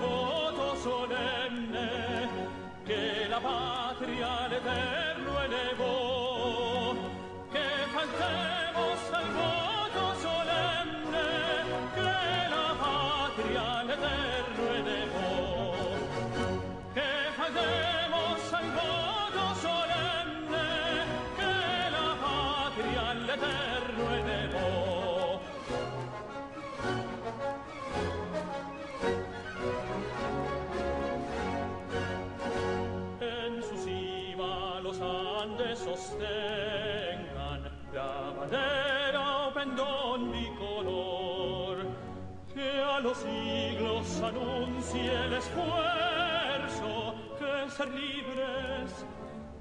Voto solemne, que la patria al eterno elevó que faltemos sostengan la bandera o pendón bicolor que a los siglos anuncie el esfuerzo que ser libres,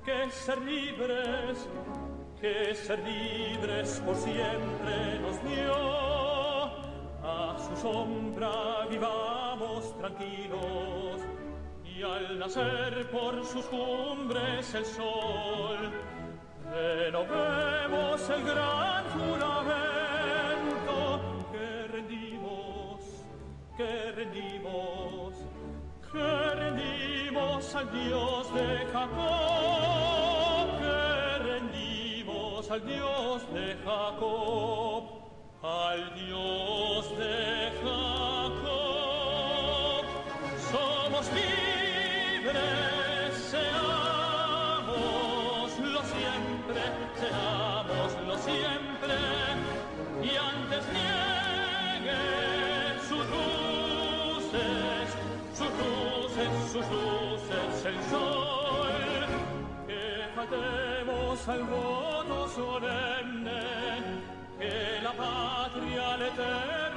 que ser libres, que ser libres por siempre nos dio. A su sombra vivamos tranquilos y al nacer por sus cumbres el sol, renovemos el gran juramento que rendimos, que rendimos, que rendimos al Dios de Jacob, que rendimos al Dios de Jacob, al Dios de Jacob. al voto solenne che la patria l'eterna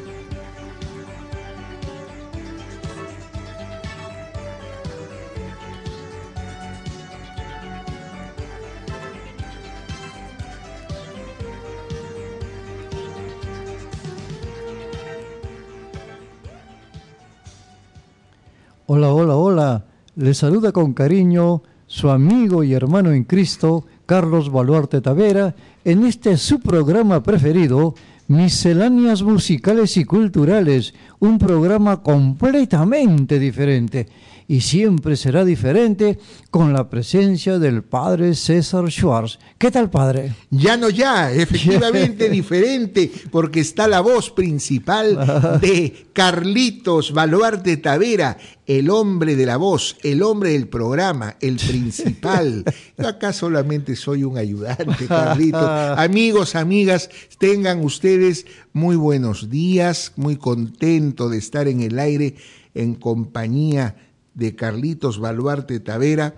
Hola, hola, hola. Les saluda con cariño su amigo y hermano en Cristo, Carlos Baluarte Tavera, en este su programa preferido, Misceláneas Musicales y Culturales, un programa completamente diferente. Y siempre será diferente con la presencia del padre César Schwartz. ¿Qué tal, padre? Ya no ya, efectivamente diferente, porque está la voz principal de Carlitos Baluarte Tavera, el hombre de la voz, el hombre del programa, el principal. Yo acá solamente soy un ayudante, Carlitos. Amigos, amigas, tengan ustedes muy buenos días, muy contento de estar en el aire en compañía de Carlitos Baluarte Tavera,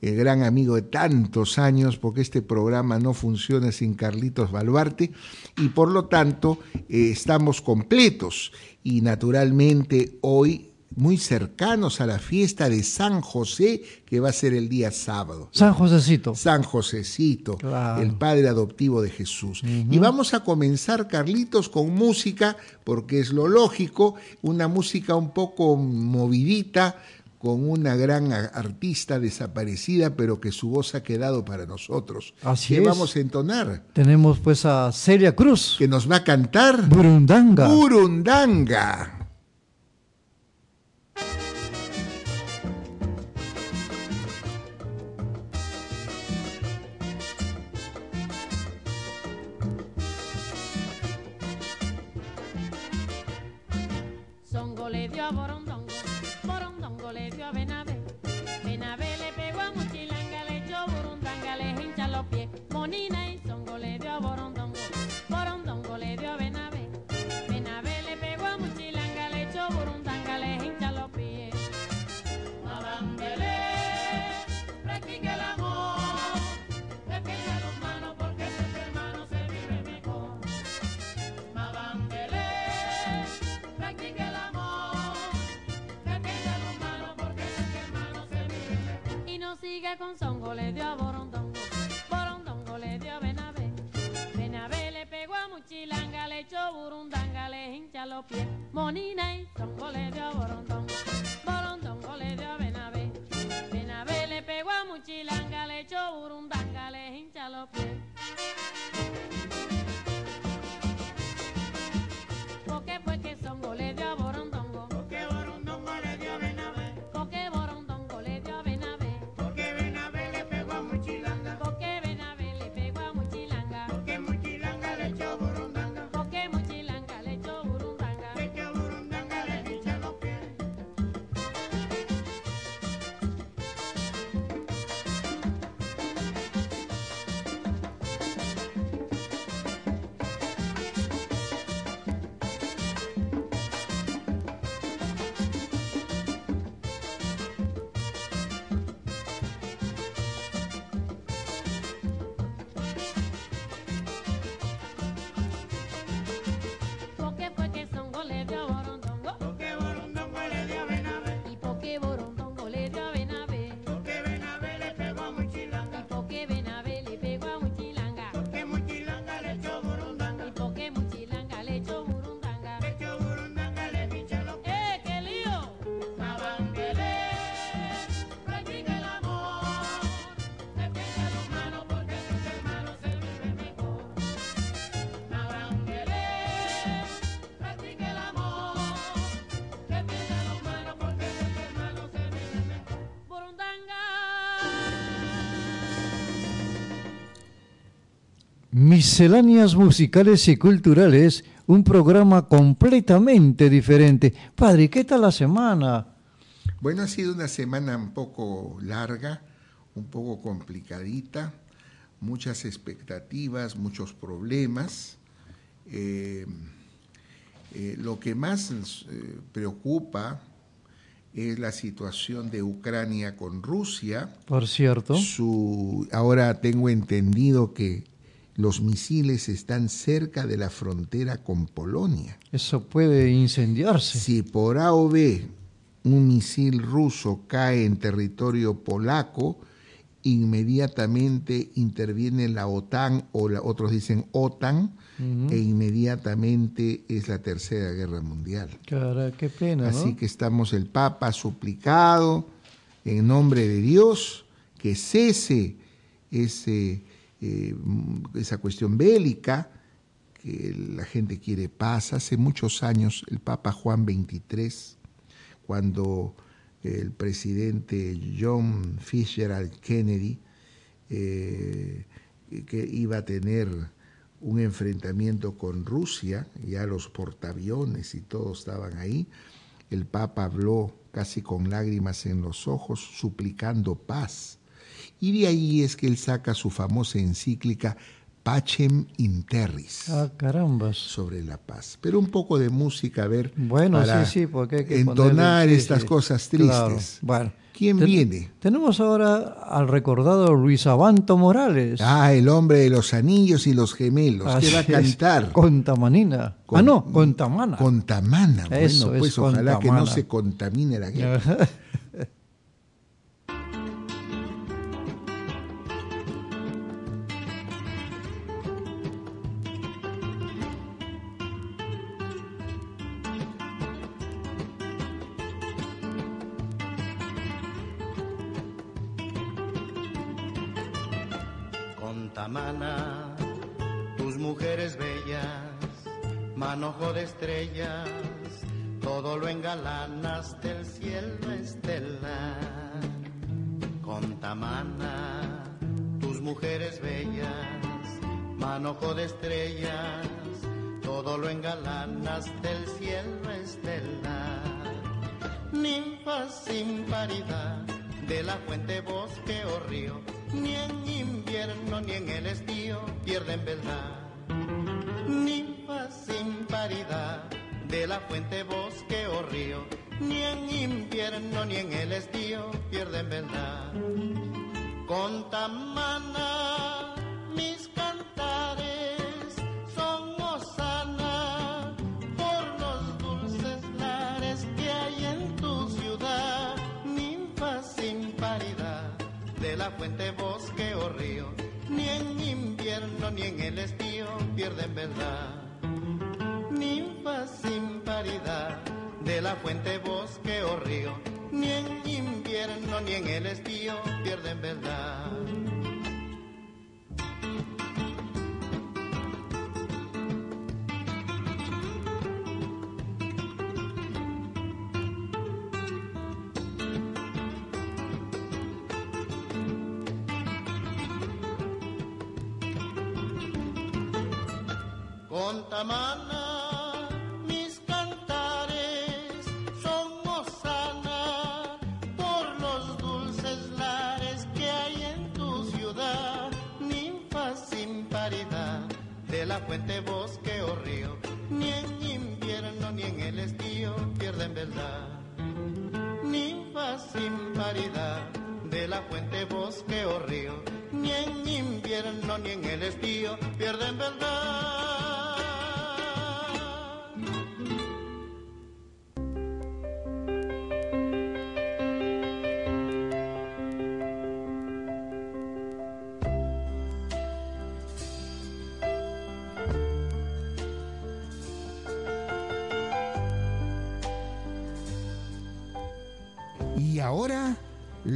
el gran amigo de tantos años, porque este programa no funciona sin Carlitos Baluarte, y por lo tanto eh, estamos completos. Y naturalmente hoy muy cercanos a la fiesta de San José, que va a ser el día sábado. San Josecito. San Josecito, el padre adoptivo de Jesús. Y vamos a comenzar, Carlitos, con música, porque es lo lógico, una música un poco movidita, con una gran artista desaparecida, pero que su voz ha quedado para nosotros. Así ¿Qué vamos a entonar? Tenemos pues a Celia Cruz. Que nos va a cantar Burundanga. Burundanga. Con songo le dio a borondongo, borondongo le dio a Benavé, Benavé le pegó a Muchilanga, le echó burundanga, le hincha los pies, Monina y songo le dio a borondongo, borondongo le dio a Benavé, Benavé le pegó a Muchilanga, le echó burundanga, le hincha los pies. Misceláneas musicales y culturales, un programa completamente diferente. Padre, ¿qué tal la semana? Bueno, ha sido una semana un poco larga, un poco complicadita, muchas expectativas, muchos problemas. Eh, eh, lo que más eh, preocupa es la situación de Ucrania con Rusia. Por cierto. Su, ahora tengo entendido que los misiles están cerca de la frontera con Polonia. Eso puede incendiarse. Si por A o B un misil ruso cae en territorio polaco, inmediatamente interviene la OTAN o otros dicen OTAN e inmediatamente es la tercera guerra mundial. Cara, qué pena. Así que estamos el Papa suplicado en nombre de Dios que cese ese eh, esa cuestión bélica, que la gente quiere paz. Hace muchos años el Papa Juan XXIII, cuando el presidente John Fitzgerald Kennedy, eh, que iba a tener un enfrentamiento con Rusia, ya los portaaviones y todos estaban ahí. El Papa habló casi con lágrimas en los ojos, suplicando paz. Y de ahí es que él saca su famosa encíclica Pacem Interris. Ah, carambas. Sobre la paz. Pero un poco de música, a ver. Bueno, para sí, sí, porque hay que entonar ponerle- estas sí. cosas Claro. tristes. Bueno. ¿Quién Ten- viene? Tenemos ahora al recordado Luis Abanto Morales. Ah, el hombre de los anillos y los gemelos. Así que va a es, cantar? Con Tamanina. Con- ah, no, con Tamana. Con Tamana. Eso bueno, es, pues con ojalá que no se contamine la guerra. manojo de estrellas, todo lo engalanas del cielo estelar. Con Tamana, tus mujeres bellas, manojo de estrellas, todo lo engalanas del cielo estelar. Ninfas sin paridad de la fuente, bosque o río, ni en invierno ni en el estío pierden verdad. De la fuente, bosque o río, ni en invierno ni en el estío pierden verdad. Con Tamana mis cantares son hosana por los dulces lares que hay en tu ciudad, ninfa sin paridad de la fuente, bosque o río, ni en invierno ni en el estío pierden verdad. Ninfa sin paridad de la fuente, bosque o río, ni en invierno ni en el estío pierden verdad. Fuente, bosque o río, ni en invierno ni en el estío pierden verdad. Ninfa sin paridad de la fuente, bosque o río, ni en invierno ni en el estío pierden verdad.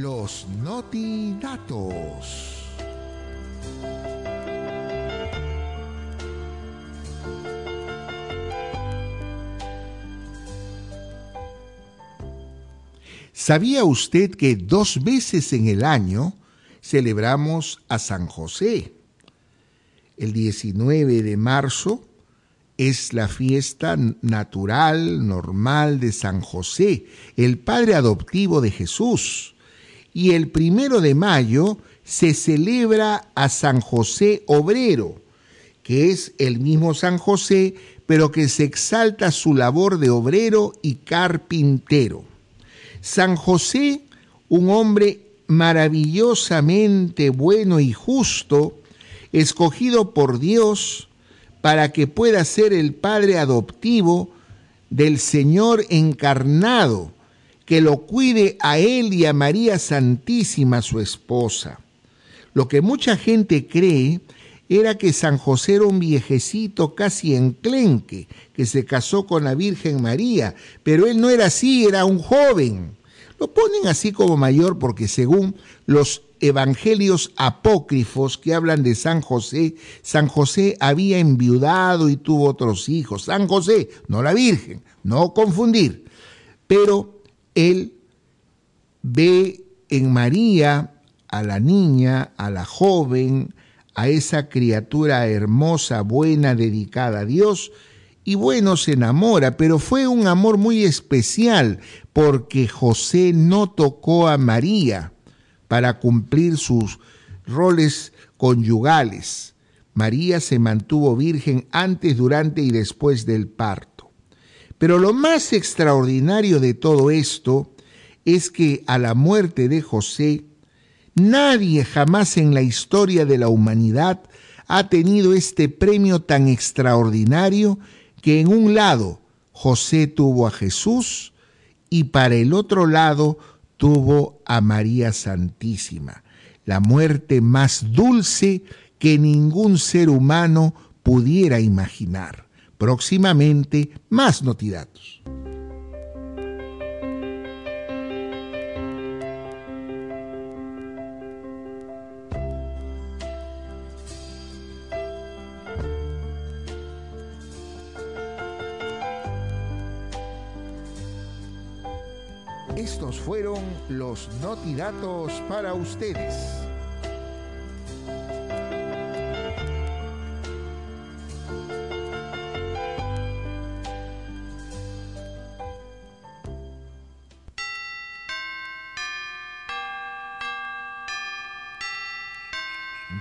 Los notidatos. ¿Sabía usted que dos veces en el año celebramos a San José? El 19 de marzo es la fiesta natural, normal de San José, el padre adoptivo de Jesús. Y el primero de mayo se celebra a San José Obrero, que es el mismo San José, pero que se exalta su labor de obrero y carpintero. San José, un hombre maravillosamente bueno y justo, escogido por Dios para que pueda ser el padre adoptivo del Señor encarnado, que lo cuide a él y a María Santísima, su esposa. Lo que mucha gente cree era que San José era un viejecito casi enclenque, que se casó con la Virgen María, pero él no era así, era un joven. Lo ponen así como mayor porque según los evangelios apócrifos que hablan de San José, San José había enviudado y tuvo otros hijos. San José, no la Virgen, no confundir. Pero él ve en María a la niña, a la joven, a esa criatura hermosa, buena, dedicada a Dios, y bueno, se enamora, pero fue un amor muy especial porque José no tocó a María para cumplir sus roles conyugales. María se mantuvo virgen antes, durante y después del parto. Pero lo más extraordinario de todo esto es que a la muerte de José, nadie jamás en la historia de la humanidad ha tenido este premio tan extraordinario que en un lado José tuvo a Jesús y para el otro lado tuvo a María Santísima, la muerte más dulce que ningún ser humano pudiera imaginar. Próximamente, más notidatos. Estos fueron los notidatos para ustedes.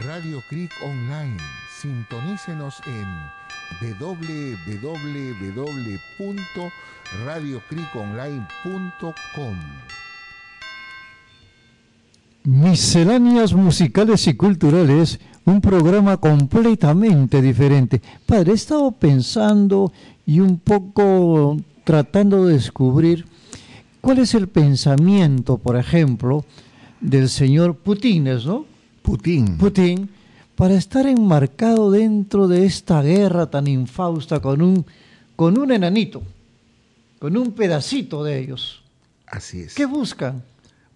Radio Creek Online. Sintonícenos en www.radiocriconline.com. Misceláneas musicales y culturales, un programa completamente diferente. Padre, he estado pensando y un poco tratando de descubrir cuál es el pensamiento, por ejemplo, del señor Putin, ¿no? Putin. Putin, para estar enmarcado dentro de esta guerra tan infausta con un, con un enanito, con un pedacito de ellos. Así es. ¿Qué buscan?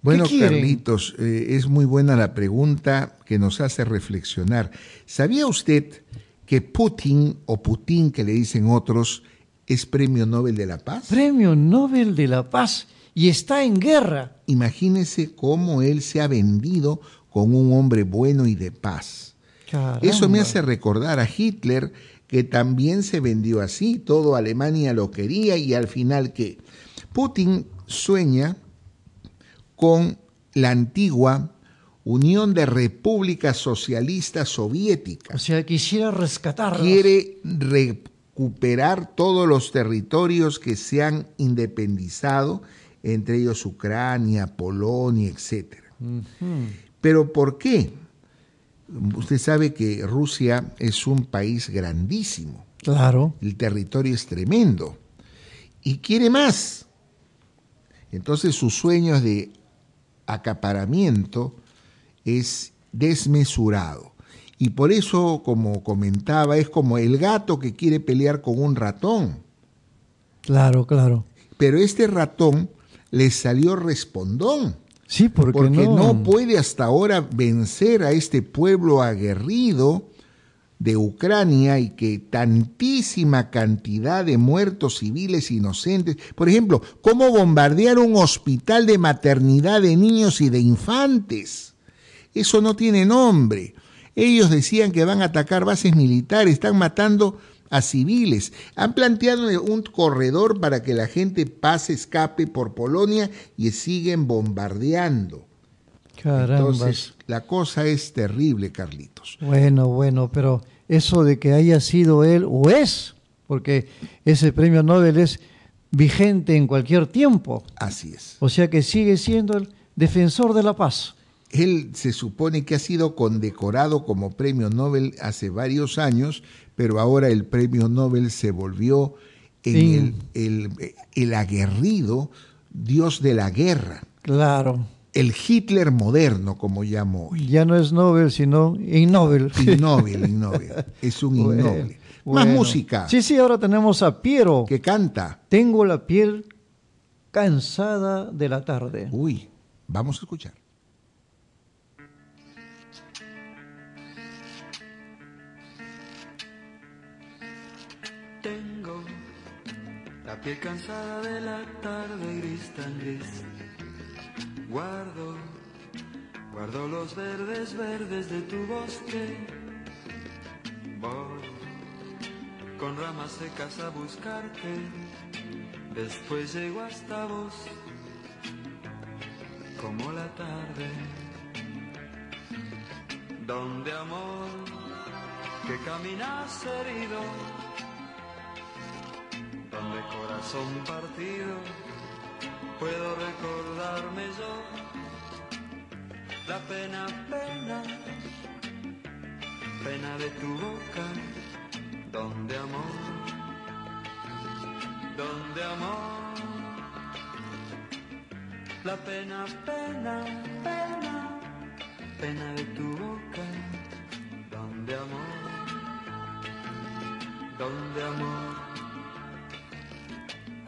Bueno. Carlitos, eh, es muy buena la pregunta que nos hace reflexionar. ¿Sabía usted que Putin, o Putin que le dicen otros, es Premio Nobel de la Paz? Premio Nobel de la Paz y está en guerra. Imagínese cómo él se ha vendido con un hombre bueno y de paz. Eso me hace recordar a Hitler, que también se vendió así, todo Alemania lo quería y al final que Putin sueña con la antigua Unión de Repúblicas Socialistas O Soviéticas. sea, quisiera rescatarlos. Quiere recuperar todos los territorios que se han independizado, entre ellos Ucrania, Polonia, etcétera. Pero ¿por qué? Usted sabe que Rusia es un país grandísimo, Claro. el territorio es tremendo y quiere más. Entonces sus sueños de acaparamiento es desmesurado. Y por eso, como comentaba, es como el gato que quiere pelear con un ratón. Claro, claro. Pero este ratón le salió respondón. Sí, porque, porque no, no puede hasta ahora vencer a este pueblo aguerrido de Ucrania y que tantísima cantidad de muertos civiles inocentes, por ejemplo, cómo bombardear un hospital de maternidad de niños y de infantes. Eso no tiene nombre. Ellos decían que van a atacar bases militares, están matando a civiles. Han planteado un corredor para que la gente pase, escape por Polonia y siguen bombardeando. Caramba. Entonces, la cosa es terrible, Carlitos. Bueno, bueno, pero eso de que haya sido él, o es, porque ese premio Nobel es vigente en cualquier tiempo. Así es. O sea que sigue siendo el defensor de la paz. Él se supone que ha sido condecorado como premio Nobel hace varios años, pero ahora el premio Nobel se volvió en Sí. el, el- el aguerrido dios de la guerra, Claro. el Hitler moderno, como llamo hoy. Ya no es Nobel, sino Innobel. Innoble, innoble. Es un Bueno, innoble. Más bueno. música Sí, sí, ahora tenemos a Piero. que canta. Tengo la piel cansada de la tarde. Uy, vamos a escuchar. Tengo la piel cansada de la tarde gris tan gris. Guardo, guardo los verdes, verdes de tu bosque. Voy con ramas secas a buscarte. Después llego hasta vos, como la tarde. Donde amor, que caminas herido. Donde corazón partido. Puedo recordarme yo la pena, pena, pena de tu boca, donde amor, donde amor, la pena, pena, pena, pena de tu boca, donde amor, donde amor,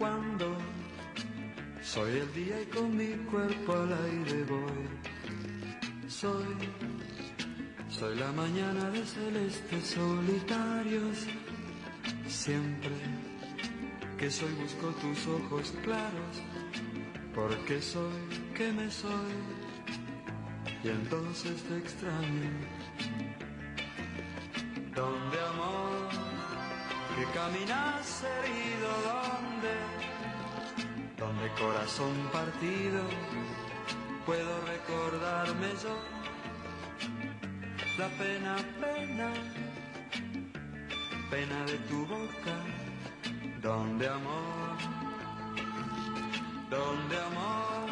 cuando soy el día y con mi cuerpo al aire voy. Soy, soy la mañana de celestes solitarios. Siempre que soy busco tus ojos claros. Porque soy que me soy. Y entonces te extraño. Donde amor, que caminas herido, donde donde corazón partido puedo recordarme yo. La pena, pena, pena de tu boca, donde amor, donde amor,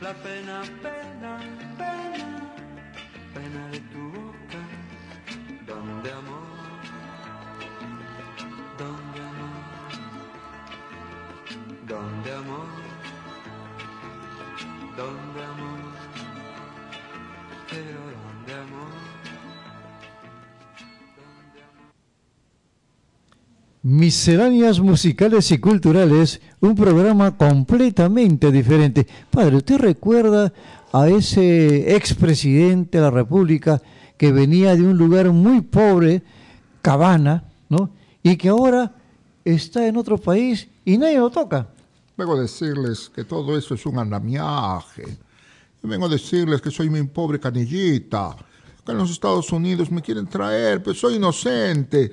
la pena, pena, pena, pena de tu boca, donde amor, donde amor donde amor, donde amor, pero donde amor. Misceláneas musicales y culturales, un programa completamente diferente. Padre, ¿usted recuerda a ese expresidente de la República que venía de un lugar muy pobre, Cabana, ¿no? Y que ahora está en otro país y nadie lo toca. Vengo a decirles que todo eso es un andamiaje. Vengo a decirles que soy mi pobre canillita. Que en los Estados Unidos me quieren traer, pero soy inocente.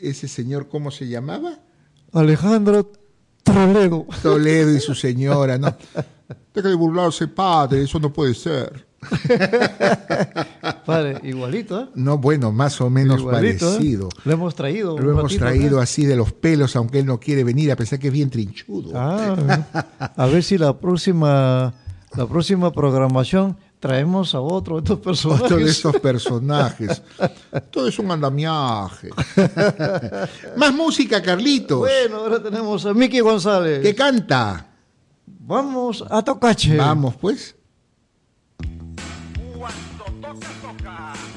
¿Ese señor cómo se llamaba? Alejandro Toledo. Toledo y su señora, ¿no? Deja de burlarse, padre, eso no puede ser. Padre, igualito, ¿eh? No, bueno, más o menos Igualito, ¿eh? parecido. Lo hemos traído. Lo hemos ratito traído así de los pelos, aunque él no quiere venir, a pesar que es bien trinchudo. Ah, a ver si la próxima, la próxima programación traemos a otro de estos personajes. Otro de esos personajes. Todo es un andamiaje. Más música, Carlitos. Bueno, ahora tenemos a Miki González. ¿Qué canta? Vamos a Tocache. Vamos, pues. Toca,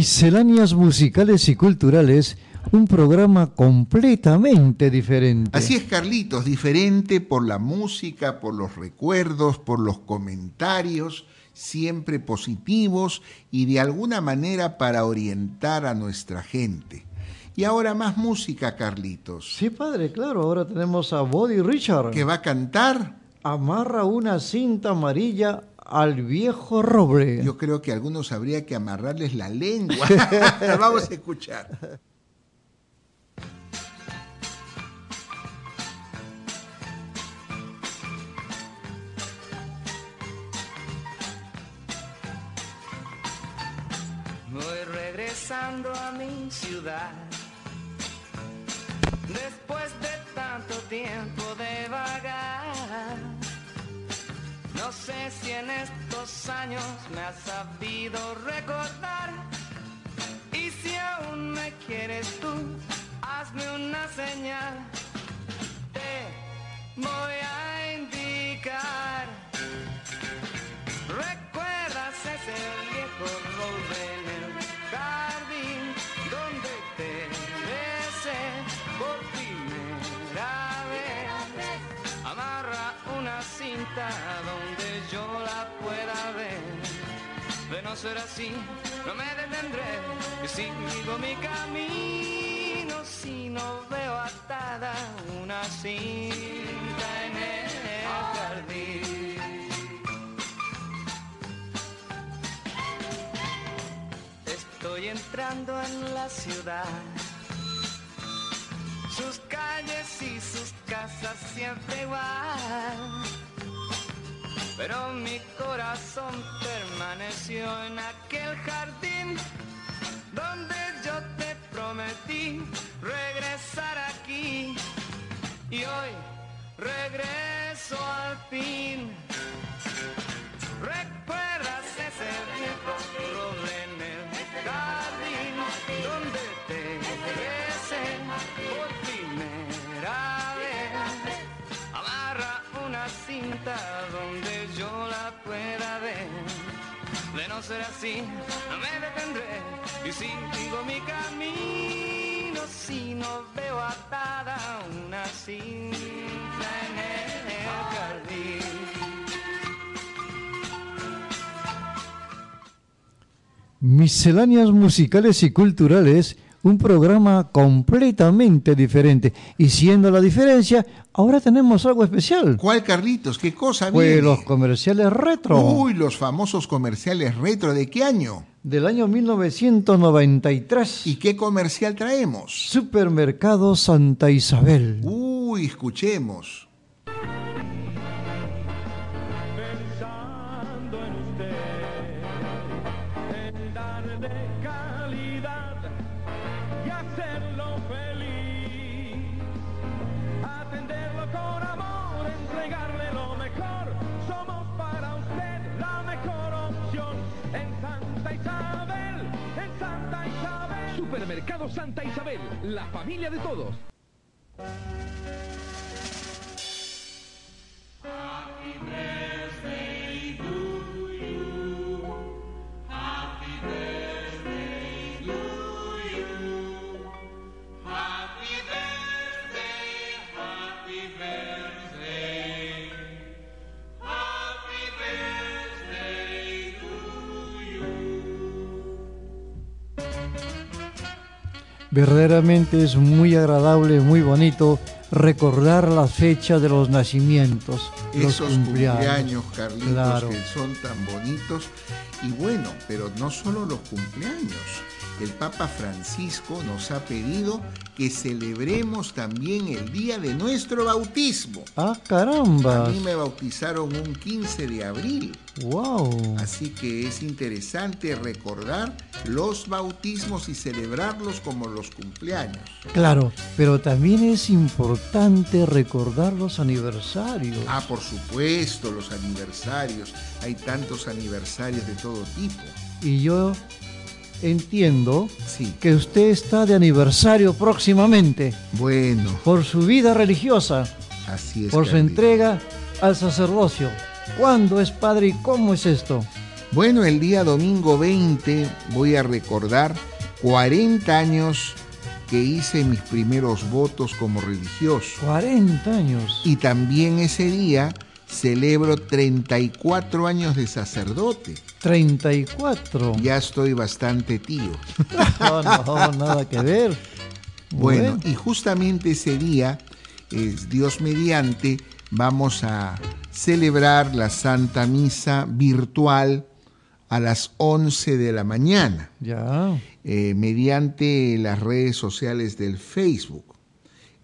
Misceláneas musicales y culturales, un programa completamente diferente. Así es, Carlitos, diferente por la música, por los recuerdos, por los comentarios, siempre positivos y de alguna manera para orientar a nuestra gente. Y ahora más música, Carlitos. Sí, padre, claro. Ahora tenemos a Body Richard. Que va a cantar. Amarra una cinta amarilla al viejo roble. Yo creo que a algunos habría que amarrarles la lengua. Vamos a escuchar. Voy regresando a mi ciudad. Después de tanto tiempo de vagar. No sé si en estos años me has sabido recordar. Y si aún me quieres tú, hazme una señal. Te voy a indicar. ¿Recuerdas ese no ser así, no me detendré. Y sigo mi camino si no veo atada una cinta en el jardín. Estoy entrando en la ciudad. Sus calles y sus casas siempre igual. Pero mi corazón permaneció en aquel jardín donde yo te prometí regresar aquí. Y hoy regreso al fin. De no ser así, no me detendré y sigo mi camino si no veo atada una cinta en el jardín. Misceláneas musicales y culturales, un programa completamente diferente. Y siendo la diferencia, ahora tenemos algo especial. ¿Cuál, Carlitos? ¿Qué cosa Pues viene? los comerciales retro Uy, los famosos comerciales retro. ¿De qué año? del año 1993. ¿Y qué comercial traemos? Supermercado Santa Isabel. Uy, escuchemos. La familia de todos. Verdaderamente es muy agradable, muy bonito recordar la fecha de los nacimientos, los Esos cumpleaños. cumpleaños, Carlitos, Claro. que son tan bonitos. Y bueno, pero no solo los cumpleaños. El Papa Francisco nos ha pedido que celebremos también el día de nuestro bautismo. Ah, caramba. A mí me bautizaron un 15 de abril. Wow. Así que es interesante recordar los bautismos y celebrarlos como los cumpleaños. Claro, pero también es importante recordar los aniversarios. Ah, por supuesto, los aniversarios. Hay tantos aniversarios de todo tipo. Y yo entiendo Sí. que usted está de aniversario próximamente Bueno, por su vida religiosa, así es. por su entrega al sacerdocio. ¿Cuándo es padre y cómo es esto? Bueno, el día domingo 20 voy a recordar 40 años que hice mis primeros votos como religioso. 40 años. Y también ese día celebro 34 años de sacerdote. 34. Ya estoy bastante tío. No, no, nada que ver. Bueno, y justamente ese día, es Dios mediante, vamos a celebrar la Santa Misa virtual a las 11 de la mañana, Ya. eh, mediante las redes sociales del Facebook.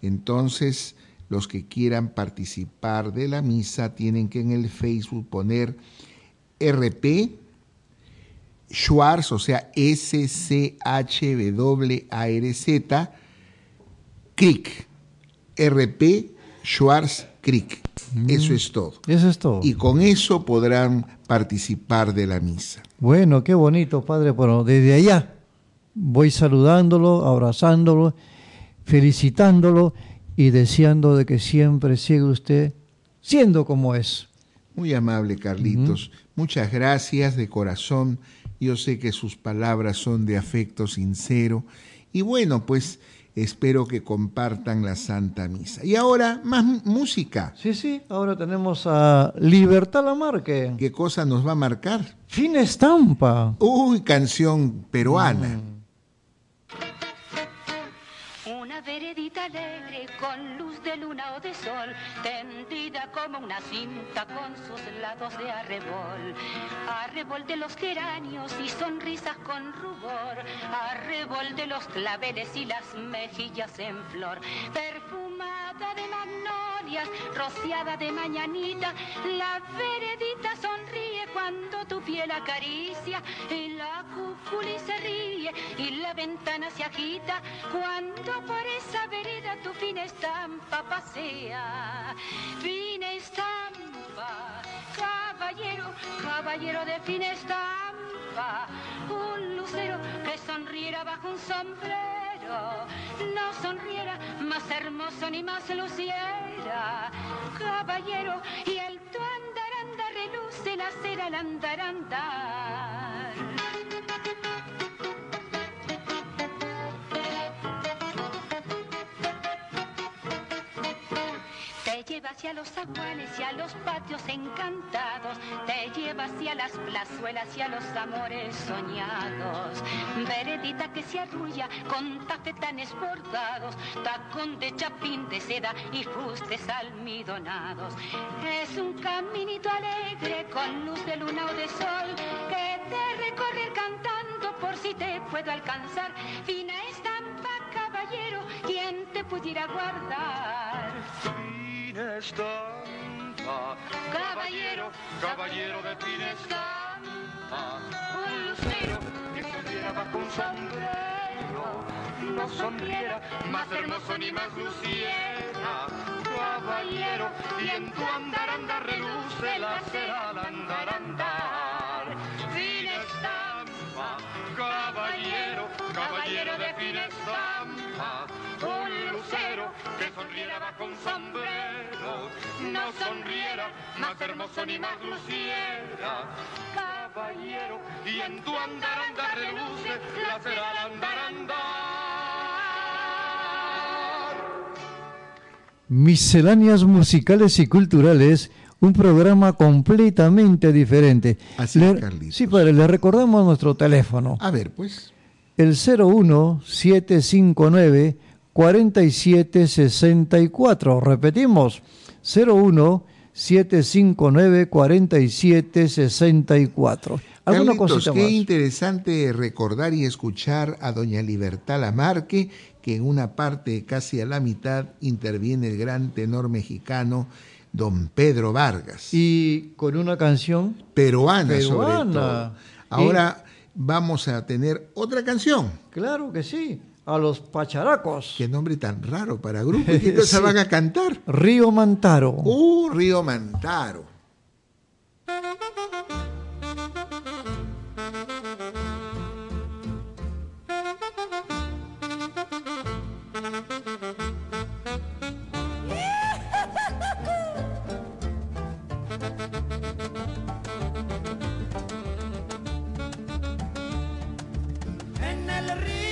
Entonces, los que quieran participar de la misa tienen que en el Facebook poner RP Schwarz, o sea, S-C-H-W-A-R-Z, Crick, RP Schwarz Crick. Eso es todo. Eso es todo. Y con eso podrán participar de la misa. Bueno, qué bonito, Padre. Bueno, desde allá voy saludándolo, abrazándolo, felicitándolo y deseando de que siempre siga usted siendo como es. Muy amable, Carlitos. Muchas gracias de corazón. Yo sé que sus palabras son de afecto sincero. Y bueno, pues espero que compartan la Santa Misa. Y ahora, más música. Sí, sí, ahora tenemos a Libertad Lamarque. ¿Qué cosa nos va a marcar? Fin estampa. Uy, canción peruana. Veredita alegre con luz de luna o de sol, tendida como una cinta con sus lados de arrebol. Arrebol de los geranios y sonrisas con rubor, arrebol de los claveles y las mejillas en flor, perfumada de magnolias, rociada de mañanita, la veredita sonríe cuando tu piel acaricia, y la cuculi se ríe y la ventana se agita cuando por esa vereda tu fina estampa pasea. Fina estampa, caballero, caballero de fina estampa, un lucero que sonriera bajo un sombrero, no sonriera más hermoso ni más luciera, caballero, y el tu andaranda reluce la cera al andar hacia los zaguanes y a los patios encantados, te lleva hacia las plazuelas y a los amores soñados. Veredita que se arrulla con tafetanes bordados, tacón de chapín de seda y fustes almidonados. Es un caminito alegre con luz de luna o de sol que te recorre cantando por si te puedo alcanzar. Fina estampa, caballero, quien te pudiera guardar. Caballero, caballero de fina estampa, un lucero que sonriera bajo un sombrero, no sonriera más hermoso ni más luciera, caballero, y en tu andar andar reluce la cera al andar andar. Caballero, caballero de fina estampa, un lucero que sonriera bajo un sombrero, no sonriera más hermoso ni más luciera, caballero, y en tu andar andar reluce la cera al andar andar. Misceláneas musicales y culturales, un programa completamente diferente. Así Le- es, Carlitos. sí, padre, le recordamos nuestro teléfono. A ver, pues. El 01 759 4764. Repetimos, 01 759 4764. ¿Alguna Carlitos, qué más? interesante recordar y escuchar a doña Libertad Lamarque, que en una parte casi a la mitad interviene el gran tenor mexicano don Pedro Vargas. Y con una canción peruana, sobre Peruana. todo. Ahora vamos a tener otra canción. Claro que sí, a los pacharacos. Qué nombre tan raro para grupo. ¿Y Sí. van a cantar? Río Mantaro. Uh, Río Mantaro. del río.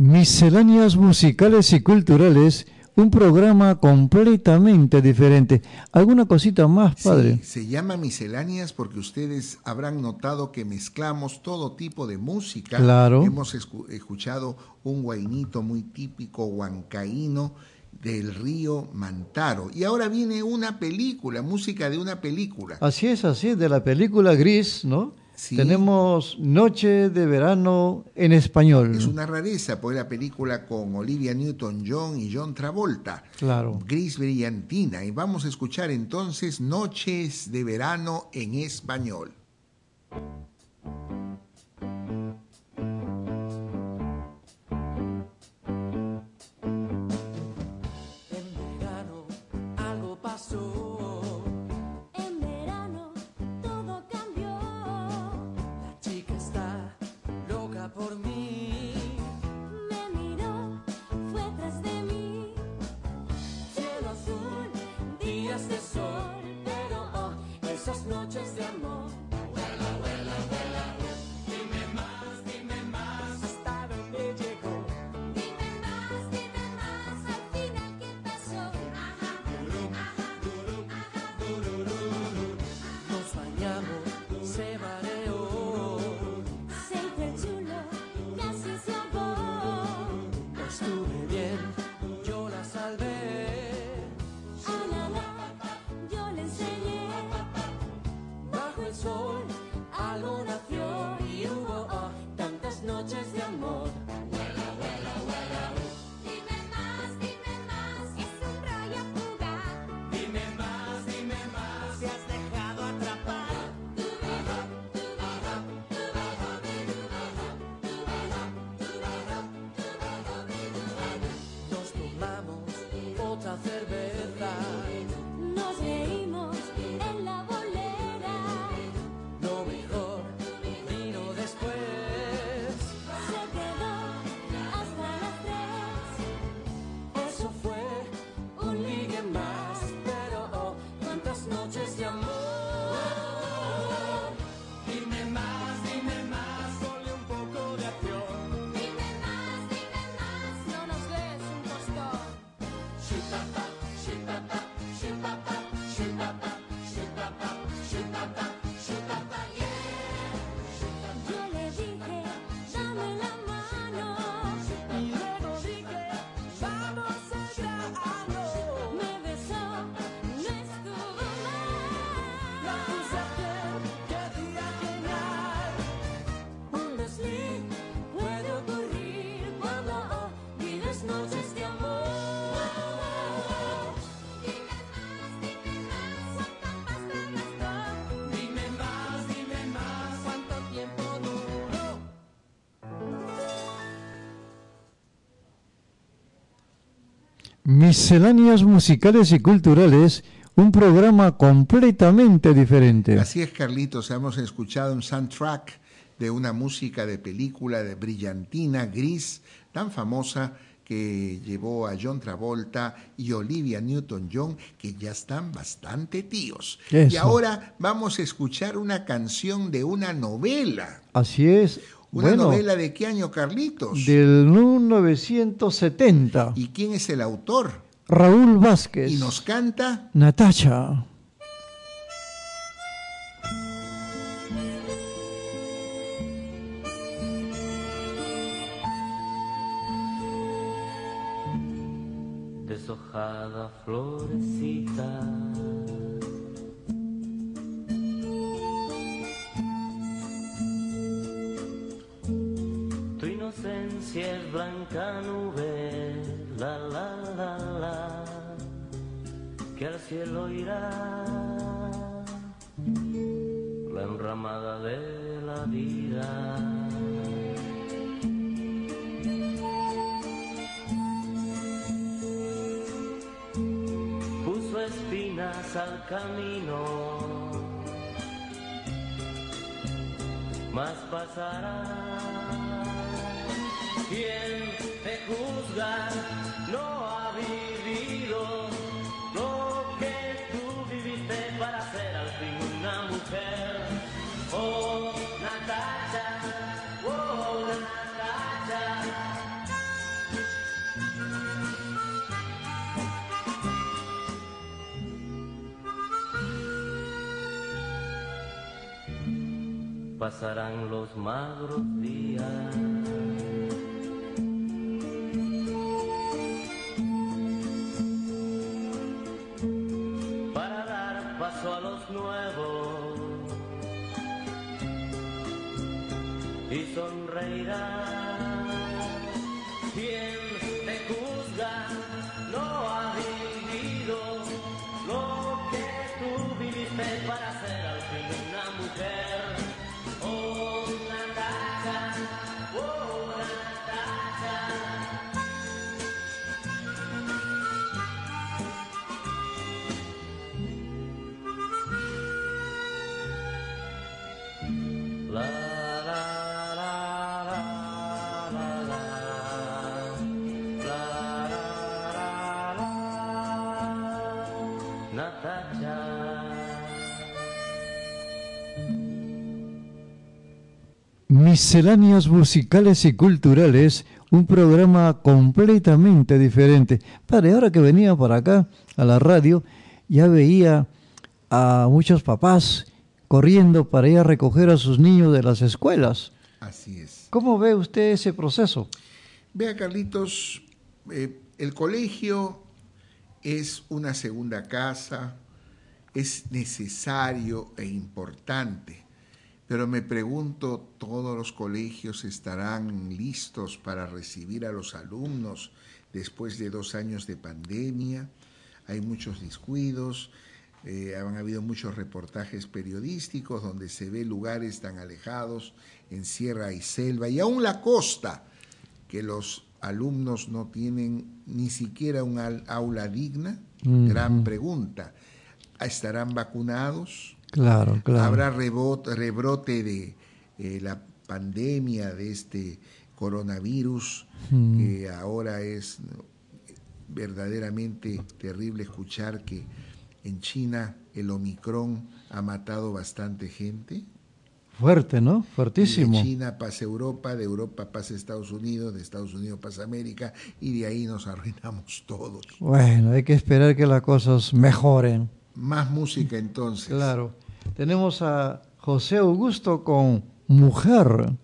Misceláneas musicales y culturales, un programa completamente diferente. ¿Alguna cosita más, padre? Sí, se llama misceláneas porque ustedes habrán notado que mezclamos todo tipo de música. Claro. Hemos escu- escuchado un guainito muy típico huancaíno del río Mantaro. Y ahora viene una película, música de una película. Así es, así es, de la película Gris, ¿no? Sí. Tenemos Noche de Verano en español. Es una rareza, pues la película con Olivia Newton-John y John Travolta. Claro. Gris Brillantina. Y vamos a escuchar entonces Noches de Verano en español. Misceláneas musicales y culturales, un programa completamente diferente. Así es, Carlitos, hemos escuchado un soundtrack de una música de película de brillantina, gris, tan famosa que llevó a John Travolta y Olivia Newton-John, que ya están bastante tíos. Y ahora vamos a escuchar una canción de una novela. Así es. ¿Una bueno, novela de qué año, Carlitos? del 1970. ¿Y quién es el autor? Raúl Vázquez. Y nos canta Natacha. Pasarán los magros Misceláneas musicales y culturales, un programa completamente diferente. Padre, ahora que venía por acá a la radio, ya veía a muchos papás corriendo para ir a recoger a sus niños de las escuelas. Así es. ¿Cómo ve usted ese proceso? Vea, Carlitos, eh, el colegio es una segunda casa, es necesario e importante, pero me pregunto, ¿todos los colegios estarán listos para recibir a los alumnos después de dos años de pandemia? Hay muchos descuidos, eh, han habido muchos reportajes periodísticos donde se ve lugares tan alejados en sierra y selva y aún la costa, que los alumnos no tienen ni siquiera un aula digna. Gran pregunta. ¿Estarán vacunados? Claro, claro. ¿Habrá rebot- rebrote de eh, la pandemia de este coronavirus Mm. que ahora es verdaderamente terrible escuchar que en China el Omicron ha matado bastante gente? Fuerte, ¿no? Fuertísimo. De China pasa Europa, de Europa pasa Estados Unidos, de Estados Unidos pasa América y de ahí nos arruinamos todos. Bueno, hay que esperar que las cosas mejoren. Más música entonces. Claro. Tenemos a José Augusto con Mujer.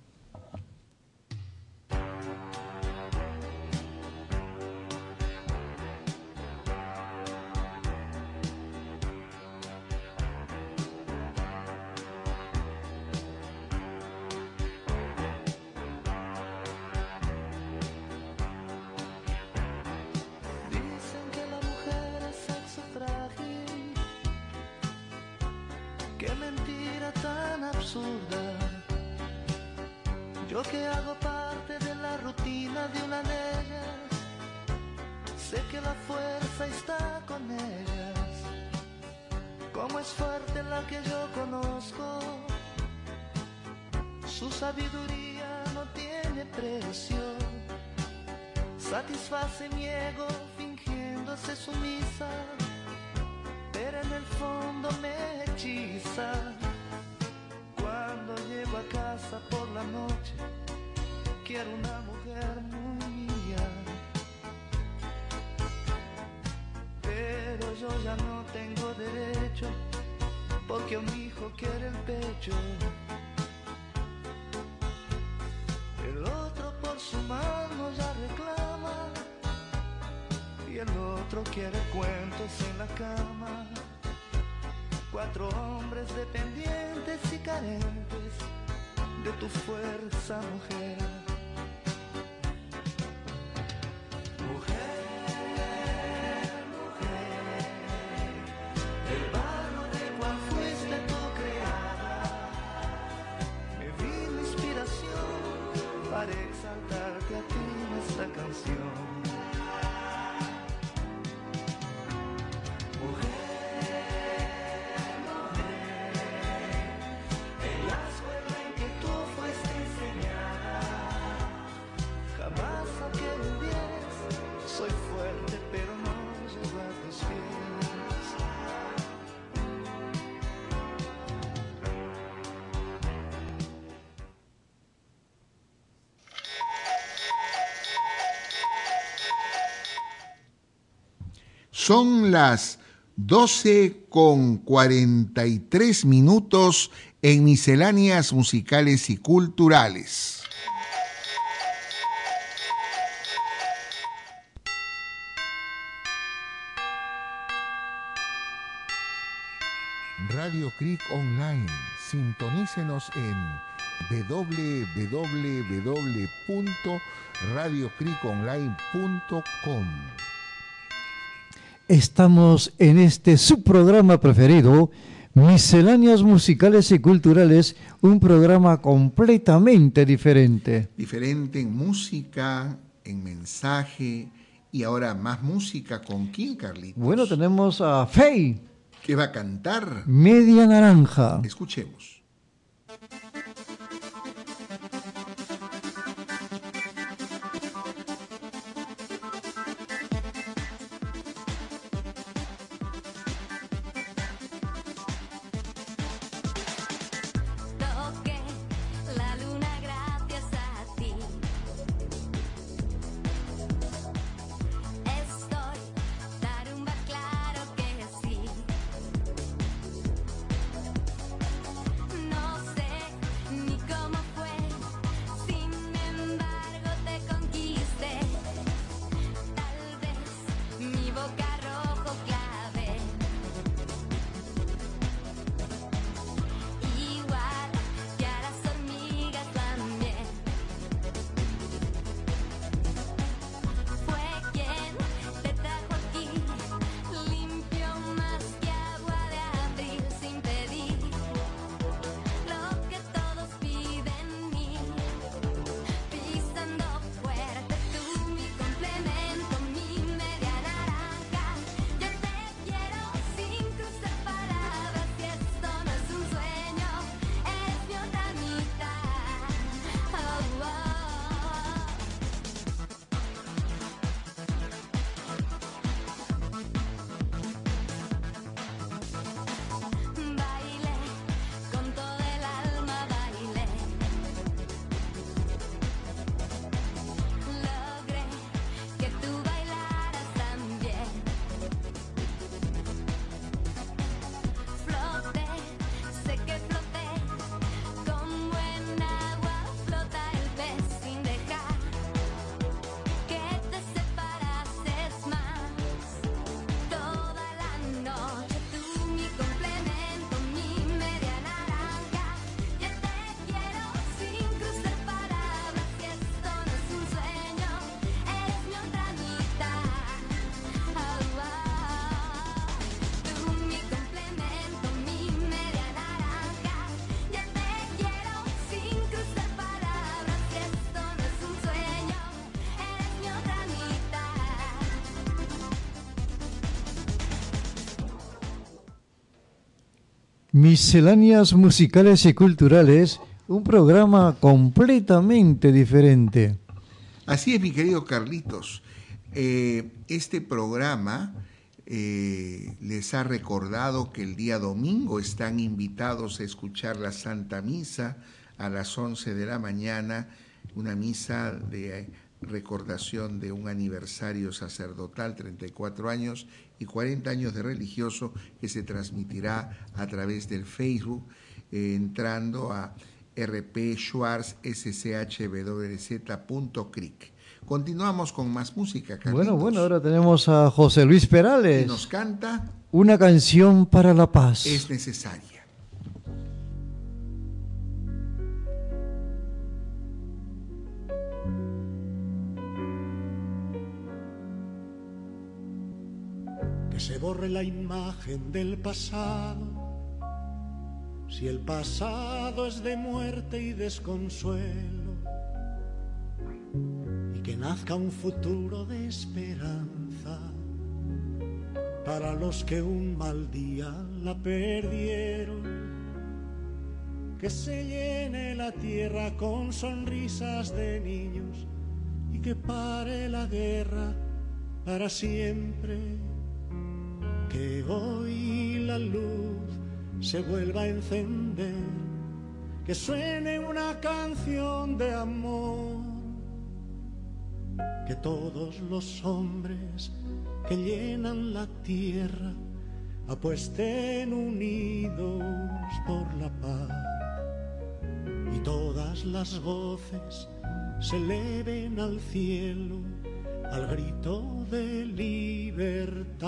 Su sabiduría no tiene precio satisface mi ego fingiéndose sumisa, pero en el fondo me hechiza. Cuando llego a casa por la noche, quiero una mujer muy mía. Pero yo ya no tengo derecho, porque un hijo quiere el pecho. Quiere cuentos en la cama. Cuatro hombres dependientes y carentes de tu fuerza, mujer. Son las 12 con 43 minutos en misceláneas musicales y culturales. Radio Creek Online. Sintonícenos en www.radiocriconline.com. Estamos en este subprograma preferido, Misceláneas Musicales y Culturales, un programa completamente diferente. Diferente en música, en mensaje y ahora más música con quién, Carlitos. Bueno, tenemos a Fey, ¿Qué va a cantar? Media Naranja. Escuchemos. Misceláneas Musicales y Culturales, un programa completamente diferente. Así es, mi querido Carlitos. Eh, este programa eh, les ha recordado que el día domingo están invitados a escuchar la Santa Misa a las 11 de la mañana, una misa de recordación de un aniversario sacerdotal, 34 años y 40 años de religioso, que se transmitirá a través del Facebook, eh, entrando a rpschwarzschwz.cric. Continuamos con más música, Carlitos. Bueno, bueno, ahora tenemos a José Luis Perales. Y nos canta Una canción para la paz. Es necesaria. La imagen del pasado. Si el pasado es de muerte y desconsuelo, y que nazca un futuro de esperanza para los que un mal día la perdieron. Que se llene la tierra con sonrisas de niños y que pare la guerra para siempre que hoy la luz se vuelva a encender, que suene una canción de amor, que todos los hombres que llenan la tierra apuesten unidos por la paz y todas las voces se eleven al cielo al grito de libertad.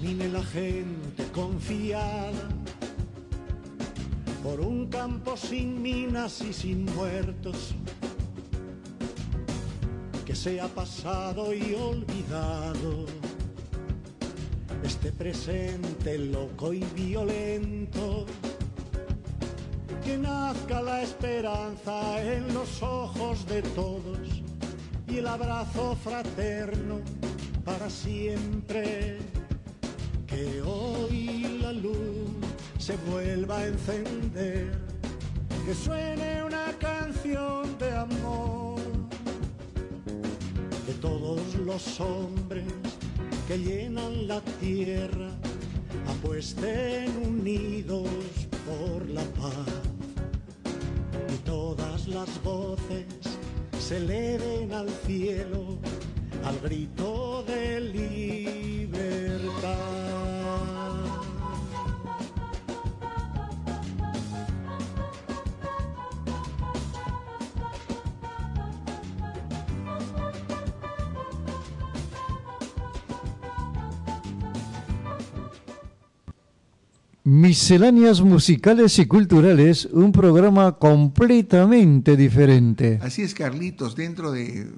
Camine la gente confiada por un campo sin minas y sin muertos, que sea pasado y olvidado. Este presente loco y violento, que nazca la esperanza en los ojos de todos y el abrazo fraterno para siempre, que hoy la luz se vuelva a encender, que suene una canción de amor, que todos los hombres que llenan la tierra apuesten unidos por la paz y todas las voces se eleven al cielo al grito de libertad. Misceláneas musicales y culturales, un programa completamente diferente. Así es, Carlitos, dentro de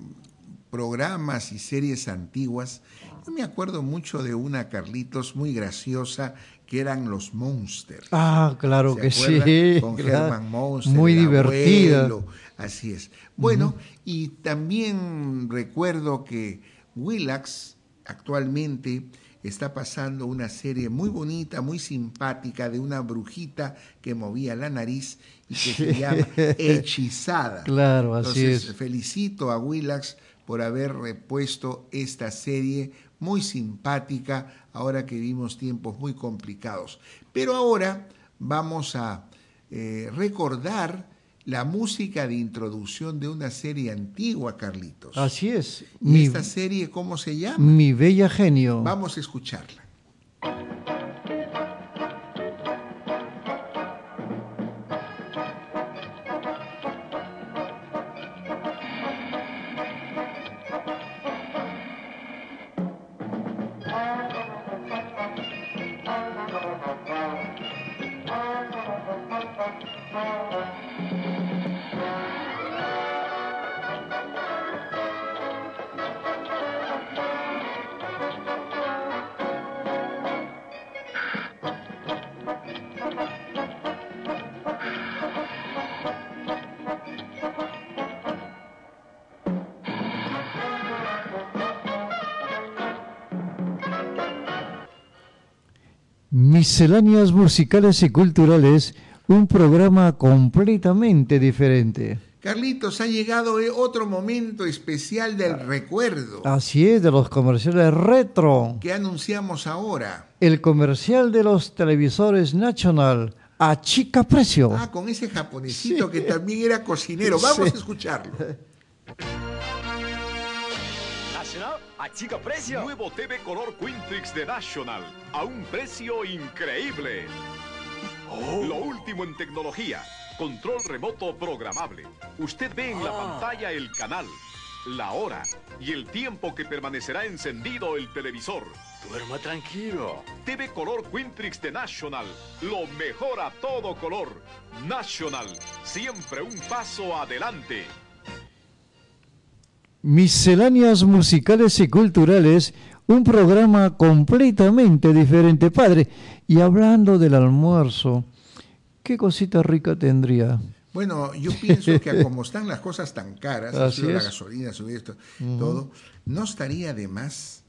programas y series antiguas, yo me acuerdo mucho de una, Carlitos, muy graciosa, que eran los Monsters. Ah, claro ¿Se que sí. Con claro. Herman Monster. Muy divertida. abuelo, así es. Bueno, y también recuerdo que Willax actualmente está pasando una serie muy bonita, muy simpática de una brujita que movía la nariz y que se llama Hechizada. Claro, así Entonces, es. felicito a Willax por haber repuesto esta serie muy simpática ahora que vivimos tiempos muy complicados. Pero ahora vamos a eh, recordar la música de introducción de una serie antigua, Carlitos. Así es. ¿Y Mi, esta serie cómo se llama? mi bella genio. Vamos a escucharla. Misceláneas musicales y culturales, un programa completamente diferente. Carlitos, ha llegado otro momento especial del recuerdo Así es, de los comerciales retro. que anunciamos ahora. El comercial de los televisores National a chica precio. Ah, con ese japonesito que también era cocinero. Vamos Sí. a escucharlo. A chica precio. Nuevo TV color Quintrix de National a un precio increíble. Lo último en tecnología. Control remoto programable. Usted ve en la pantalla el canal, la hora y el tiempo que permanecerá encendido el televisor. Duerma tranquilo. TV color Quintrix de National. Lo mejor a todo color. National. Siempre un paso adelante. Misceláneas musicales y culturales, un programa completamente diferente, padre. Y hablando del almuerzo, ¿qué cosita rica tendría? Bueno, yo pienso que como están las cosas tan caras, Así la gasolina, subir esto, todo, no estaría de más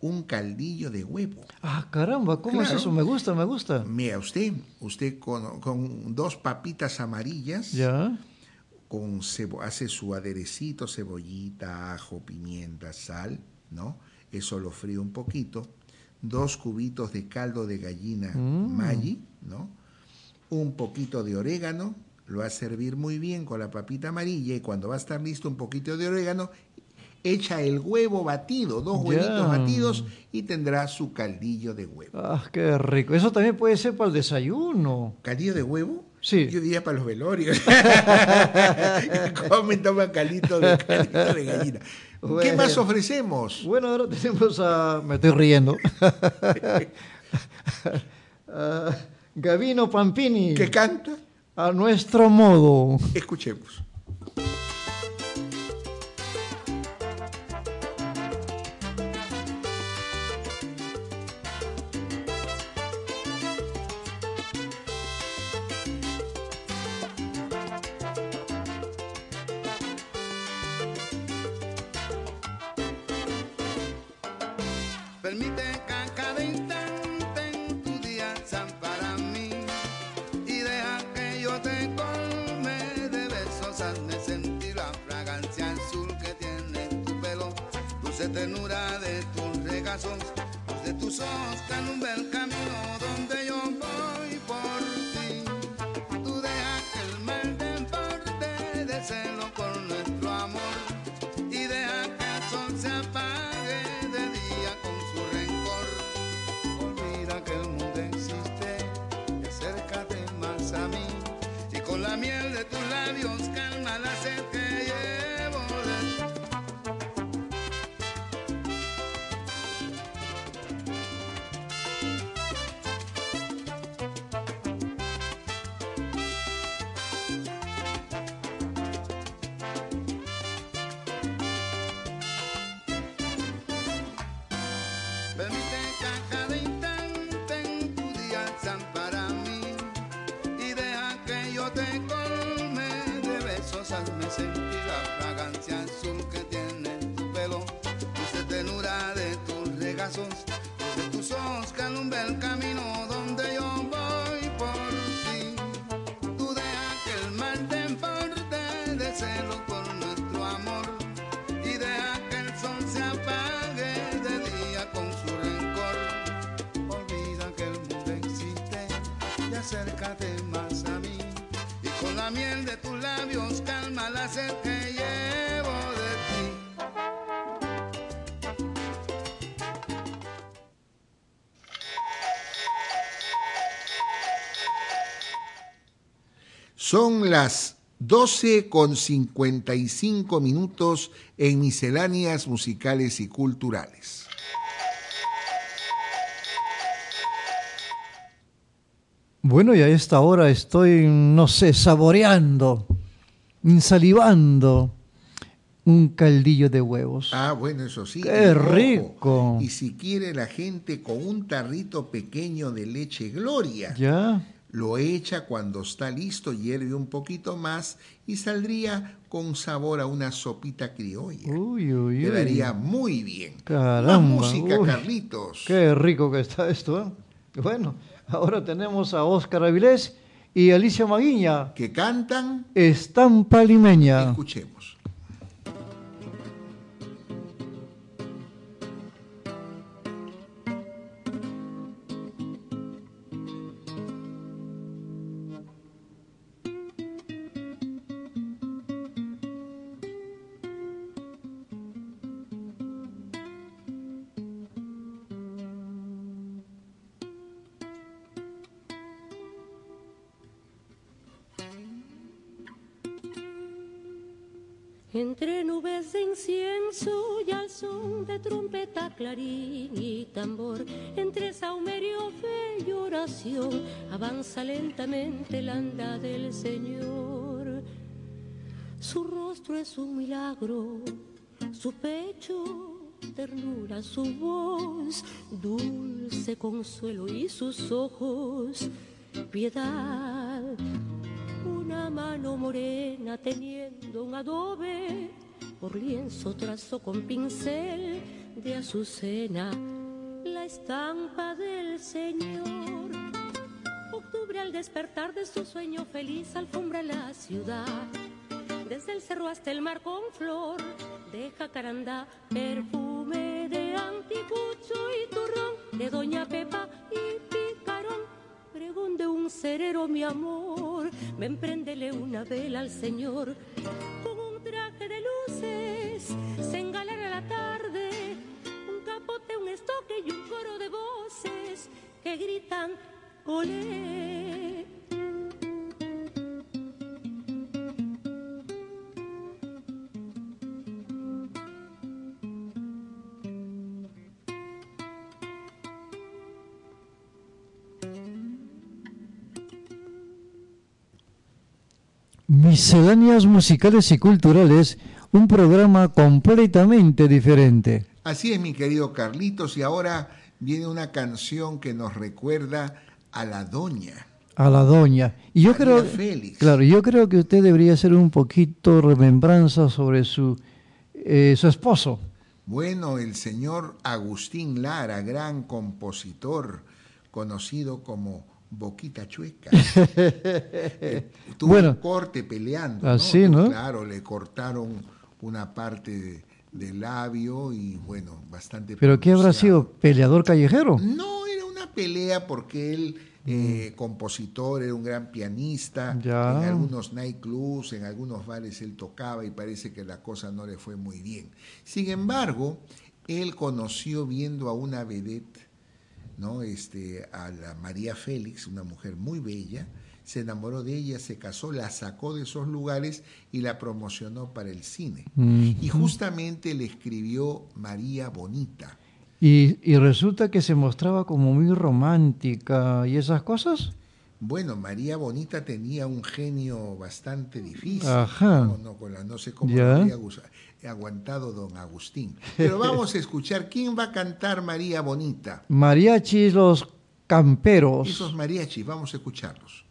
un caldillo de huevo. Ah, caramba, ¿cómo es eso? Me gusta, me gusta. Mira, usted, usted con, con dos papitas amarillas, Ya. Con cebo- hace su aderecito, cebollita, ajo, pimienta, sal, ¿no? Eso lo fríe un poquito. Dos cubitos de caldo de gallina Mm. Maggi, ¿no? Un poquito de orégano, lo va a servir muy bien con la papita amarilla y cuando va a estar listo un poquito de orégano echa el huevo batido, dos huevitos batidos y tendrá su caldillo de huevo. Ah, qué rico. Eso también puede ser para el desayuno. ¿Caldillo de huevo? Sí. Yo diría para los velorios. Comen, toman caldito de, caldito de gallina. ¿Qué más ofrecemos? Bueno, ahora tenemos a... Me estoy riendo. Gavino Pampini. ¿Qué canta? A nuestro modo. Escuchemos. Alumbra el camino donde yo voy por ti. Tú deja que el mal te importe de celo por nuestro amor y deja que el sol se apague de día con su rencor. Olvida que el mundo existe y acércate más a mí. Y con la miel de tus labios calma la sed Son las 12 con 55 minutos en misceláneas musicales y culturales. Bueno, y a esta hora estoy, no sé, saboreando, insalivando un caldillo de huevos. Ah, bueno, eso sí. ¡Qué rico! Y si quiere la gente con un tarrito pequeño de leche Gloria, ¿Ya? Lo echa cuando está listo, hierve un poquito más y saldría con sabor a una sopita criolla. Uy, uy, uy. Quedaría muy bien. Caramba. Más música, uy. Carlitos. Qué rico que está esto. ¿eh? Bueno, ahora tenemos a Óscar Avilés y Alicia Maguiña. Que cantan Estampa limeña. Escuchemos. Clarín y tambor, entre saumerio, fe y oración, avanza lentamente la anda del Señor. Su rostro es un milagro, su pecho ternura, su voz dulce consuelo y sus ojos piedad. Una mano morena teniendo un adobe, por lienzo trazó con pincel de azucena la estampa del Señor. Octubre al despertar de su sueño feliz alfombra la ciudad. Desde el cerro hasta el mar con flor de jacarandá, perfume de anticucho y turrón, de doña Pepa y picarón pregón de un cerero, mi amor, ven préndele una vela al Señor. Misceláneas musicales y culturales, un programa completamente diferente. Así es, mi querido Carlitos, y ahora viene una canción que nos recuerda a la doña. A la doña. Y yo María creo, Félix. claro, yo creo que usted debería hacer un poquito remembranza sobre su, eh, su esposo. Bueno, el señor Agustín Lara, gran compositor, conocido como Boquita Chueca. Eh, Tuvo Bueno. un corte peleando. Así, ¿no? Claro, le cortaron una parte de- del labio y bueno, bastante. Pero ¿qué habrá sido? ¿Peleador callejero? No, era una pelea porque él, eh, compositor, era un gran pianista. Ya. En algunos nightclubs, en algunos bares él tocaba y parece que la cosa no le fue muy bien. Sin embargo, él conoció viendo a una vedette, ¿no? Este, a la María Félix, una mujer muy bella, se enamoró de ella, se casó, la sacó de esos lugares y la promocionó para el cine. Y justamente le escribió María Bonita. Y, y resulta que se mostraba como muy romántica y esas cosas. Bueno, María Bonita tenía un genio bastante difícil. Ajá. No, no, con la- no sé cómo Ya. gus- aguantado don Agustín. Pero vamos a escuchar quién va a cantar María Bonita. Mariachis los camperos. Esos mariachis, vamos a escucharlos.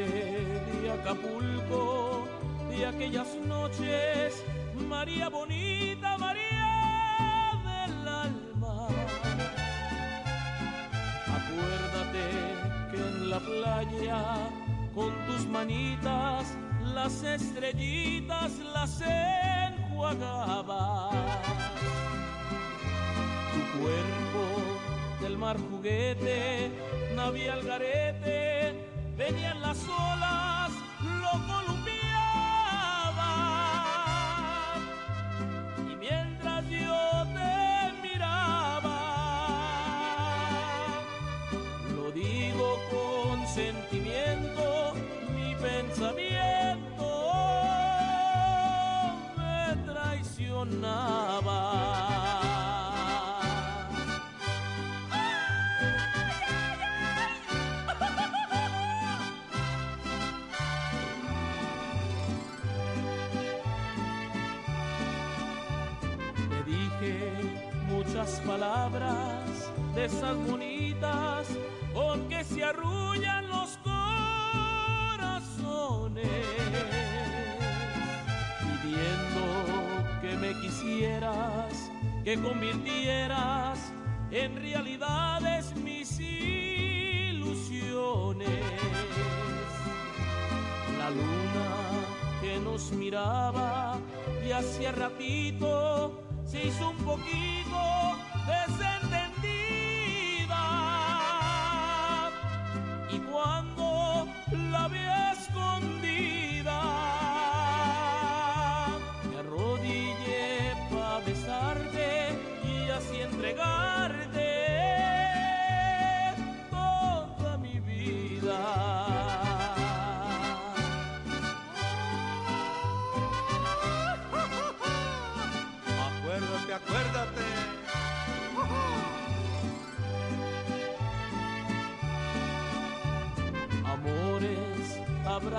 De Acapulco, de aquellas noches, María bonita, María del alma. Acuérdate que en la playa, con tus manitas, las estrellitas las enjuagabas. Tu cuerpo del mar juguete, navía al garete, venían las olas, lo de bonitas con se arrullan los corazones, pidiendo que me quisieras, que convirtieras en realidades mis ilusiones. La luna que nos miraba y hacía ratito se hizo un poquito desentendida.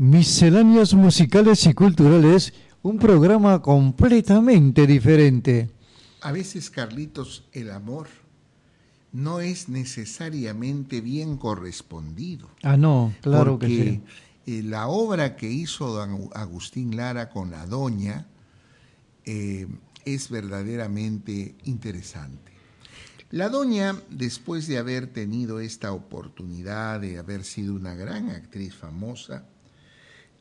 Misceláneas musicales y culturales, un programa completamente diferente. A veces, Carlitos, el amor no es necesariamente bien correspondido. Ah, no, claro que sí. eh, la obra que hizo don Agustín Lara con la doña eh, es verdaderamente interesante. La doña, después de haber tenido esta oportunidad de haber sido una gran actriz famosa,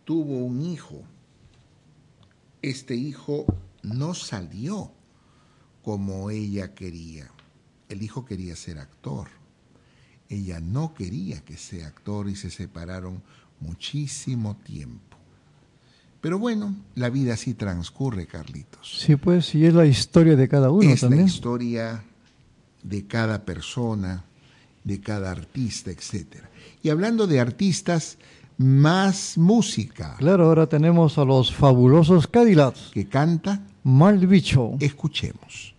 tuvo un hijo. Este hijo no salió como ella quería. El hijo quería ser actor. Ella no quería que sea actor y se separaron muchísimo tiempo. Pero bueno, la vida así transcurre, Carlitos. Sí, pues, y es la historia de cada uno es también. la historia de cada persona, de cada artista, etc. Y hablando de artistas, más música. Claro, ahora tenemos a los fabulosos Cadillacs. Que canta Mal Bicho. Escuchemos.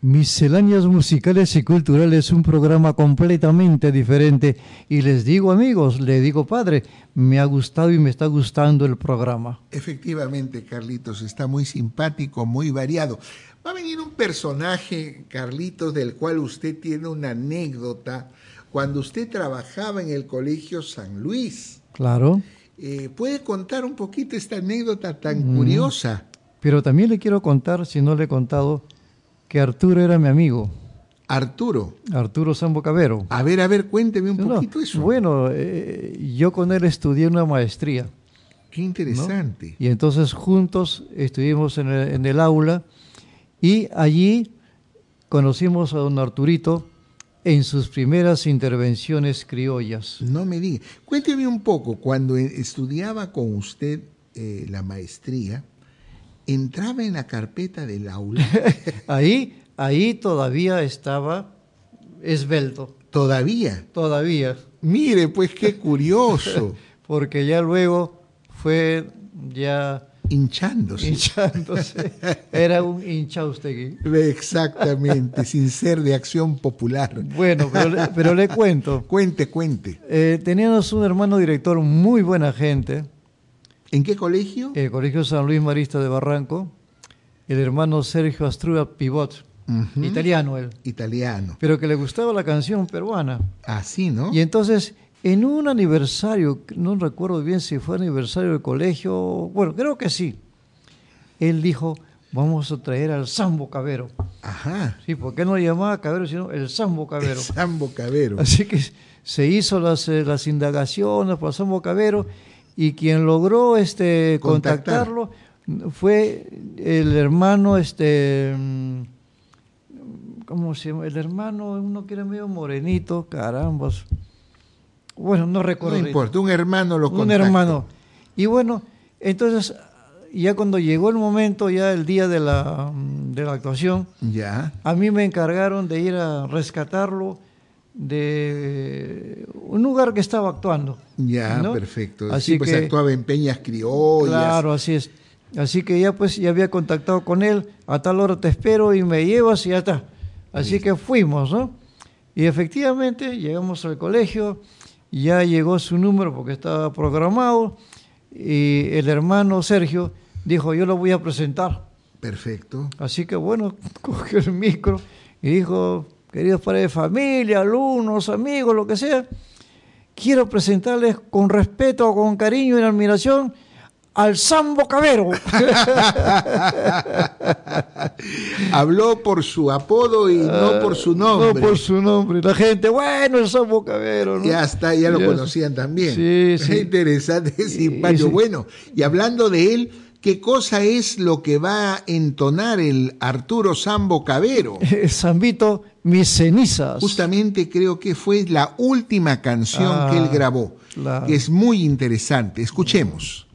Misceláneas musicales y culturales, un programa completamente diferente. Y les digo amigos, le digo padre, me ha gustado y me está gustando el programa. Efectivamente, Carlitos, está muy simpático, muy variado. Va a venir un personaje, Carlitos, del cual usted tiene una anécdota cuando usted trabajaba en el Colegio San Luis. Claro. Eh, ¿Puede contar un poquito esta anécdota tan Mm. curiosa? Pero también le quiero contar, si no le he contado, que Arturo era mi amigo. Arturo. Arturo Sambo Cabero. A ver, a ver, cuénteme un No, poquito eso. Bueno, eh, yo con él estudié una maestría. Qué interesante. Y entonces juntos estuvimos en el, en el aula y allí conocimos a don Arturito en sus primeras intervenciones criollas. No me diga. Cuénteme un poco, cuando estudiaba con usted eh, la maestría, entraba en la carpeta del aula. Ahí, ahí todavía estaba esbelto. ¿Todavía? Todavía. Mire, pues qué curioso. Porque ya luego fue ya hinchándose. Hinchándose. Era un hinchaustegui. Exactamente, sin ser de acción popular. Bueno, pero le, pero le cuento. Cuente, cuente. Eh, teníamos un hermano director muy buena gente. ¿En qué colegio? El Colegio San Luis Marista de Barranco. El hermano Sergio Astrua Pivot. Italiano él. Italiano. Pero que le gustaba la canción peruana. Así, ¿no? Y entonces, en un aniversario, no recuerdo bien si fue aniversario del colegio, bueno, creo que sí. Él dijo, vamos a traer al Sambo Cabero. Ajá. Sí, porque no le llamaba Cabero, sino el Sambo Cabero. Sambo Cabero. Así que se hizo las, eh, las indagaciones por Sambo Cabero y quien logró este Contactar. contactarlo fue el hermano este ¿cómo se llama? El hermano, uno que era medio morenito, carambas. Bueno, no recuerdo. No importa, un hermano lo Un contactó. hermano. Y bueno, entonces ya cuando llegó el momento, ya el día de la, de la actuación, Ya. a mí me encargaron de ir a rescatarlo de un lugar que estaba actuando. Ya, ¿no? perfecto. Así sí, pues que- actuaba en peñas criollas. Claro, así es. Así que ya pues ya había contactado con él, a tal hora te espero y me llevas y ya está. Así que fuimos, ¿no? Y efectivamente llegamos al colegio, ya llegó su número porque estaba programado y el hermano Sergio dijo, yo lo voy a presentar. Perfecto. Así que bueno, cogió el micro y dijo, queridos padres de familia, alumnos, amigos, lo que sea, quiero presentarles con respeto, con cariño y admiración al Sambo Cabero. Habló por su apodo y no por su nombre. Ah, No por su nombre. La gente, bueno, el Sambo Cabero. ¿no? Ya está, ya lo Ya- conocían también. Sí, sí. Interesante, simpático. sí. Bueno, y hablando de él, ¿qué cosa es lo que va a entonar el Arturo Sambo Cabero? Zambito, mis cenizas. Justamente creo que fue la última canción Ah, que él grabó, claro. que es muy interesante. Escuchemos.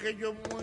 Que yo muera,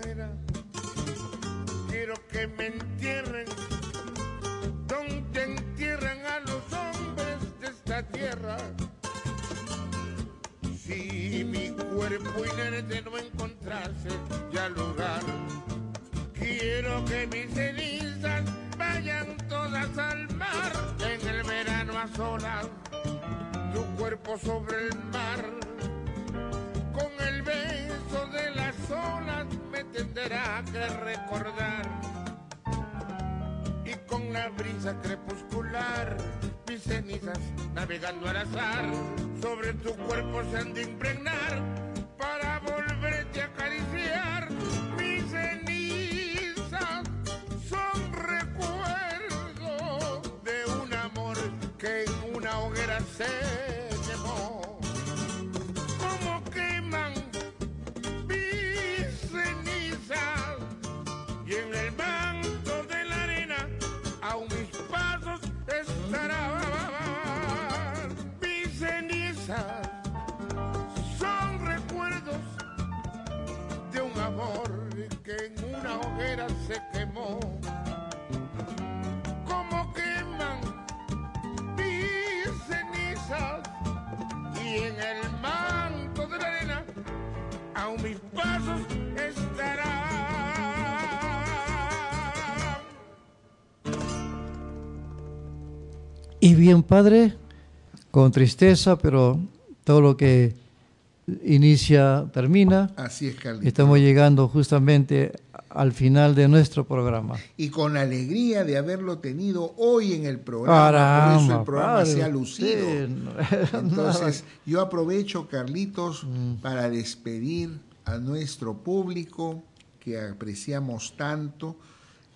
tu cuerpo se han de impregnar hoguera se quemó como queman mis cenizas y en el manto de la arena aún mis pasos estarán. Y bien, Padre, con tristeza, pero todo lo que inicia termina. Así es, Carlitos. Estamos llegando justamente al final de nuestro programa. Y con la alegría de haberlo tenido hoy en el programa. por eso Caramba, el programa padre, se ha lucido. no- Entonces, yo aprovecho, Carlitos, Mm. para despedir a nuestro público que apreciamos tanto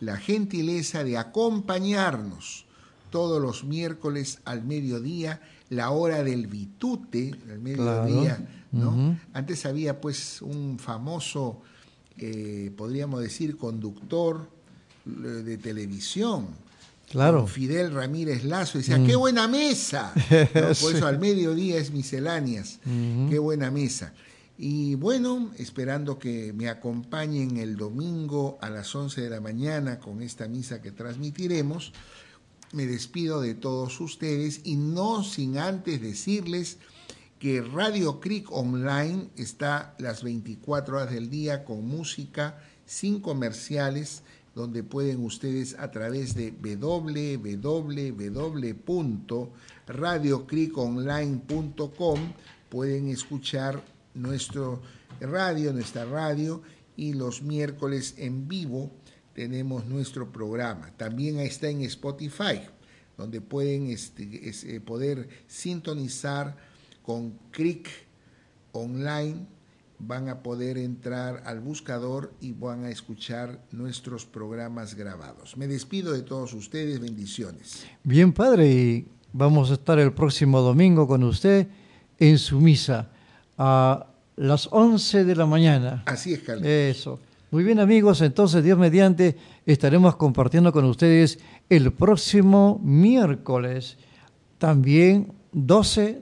la gentileza de acompañarnos todos los miércoles al mediodía, la hora del bitute, al mediodía, ¿no? Antes había pues un famoso, eh, podríamos decir, conductor eh, de televisión, Claro. Fidel Ramírez Lazo, decía, Mm. ¡qué buena mesa! ¿No? Por Sí. eso al mediodía es misceláneas. ¡qué buena mesa! Y bueno, esperando que me acompañen el domingo a las 11 de la mañana con esta misa que transmitiremos, me despido de todos ustedes y no sin antes decirles que Radio Creek Online está las 24 horas del día con música sin comerciales, donde pueden ustedes a través de www.radiocreekonline.com pueden escuchar nuestro radio, nuestra radio y los miércoles en vivo tenemos nuestro programa. También está en Spotify, donde pueden este, es, eh, poder sintonizar con Cric Online. Van a poder entrar al buscador y van a escuchar nuestros programas grabados. Me despido de todos ustedes. Bendiciones. Bien, Padre, y vamos a estar el próximo domingo con usted en su misa a las 11 de la mañana. Así es, Carlos. Eso. Muy bien, amigos, entonces Dios mediante estaremos compartiendo con ustedes el próximo miércoles, también 12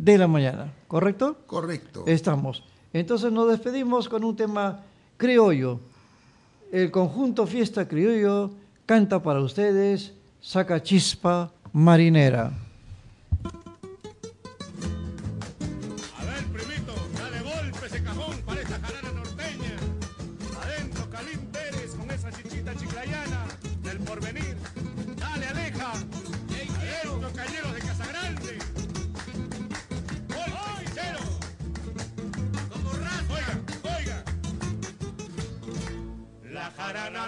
de la mañana, ¿correcto? Correcto. Estamos. Entonces nos despedimos con un tema criollo. El conjunto Fiesta Criollo canta para ustedes Saca Chispa Marinera.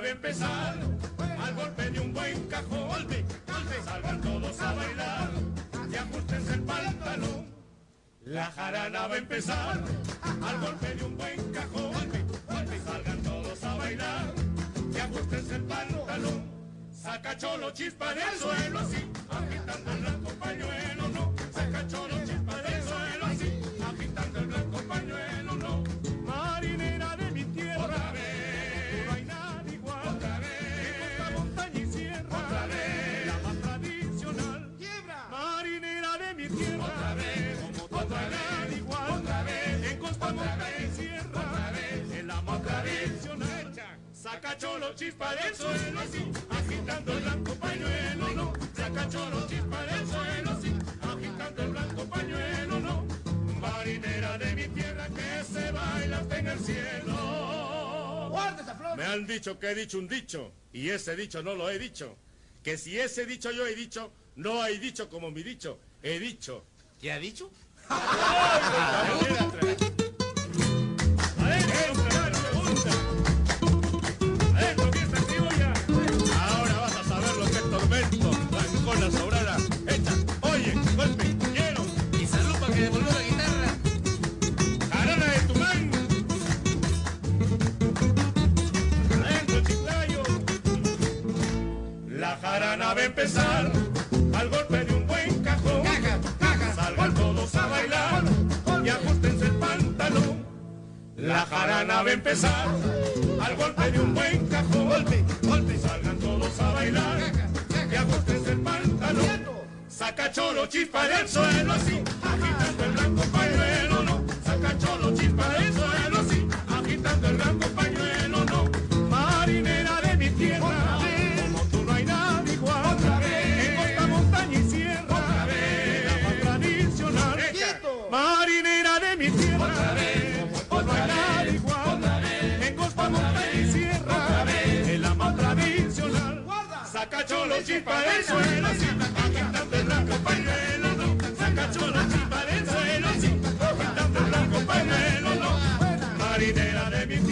La a empezar al golpe de un buen cajón. Golpe, golpe, salgan todos a bailar y ajustense el pantalón. La jarana va a empezar al golpe de un buen cajón. Y salgan todos a bailar y ajustense el pantalón. Saca cholo chispa del suelo así, agitando el blanco Saca cholo chispa del suelo así, agitando el blanco pañuelo, no. Saca cholo chispa del suelo así, agitando el blanco pañuelo, no. Marinera de mi tierra que se baila hasta en el cielo. Me han dicho que he dicho un dicho, y ese dicho no lo he dicho. Que si ese dicho yo he dicho, no hay dicho como mi dicho. He dicho. ¿Qué ha dicho? a empezar al golpe de un buen cajón. Salgan todos a bailar y ajustense el pantalón. La jarana va a empezar al golpe de un buen cajón. Golpe, golpe. Salgan todos a bailar y ajustense el pantalón. Saca cholo chispa del suelo así, agitando el blanco pañuelo, no. Saca cholo chispa del suelo Cholo chispa del suelo así, agitando el blanco pañuelo, no. Saca cholo chispa del suelo así, agitando el blanco pañuelo, no. Marinera de mi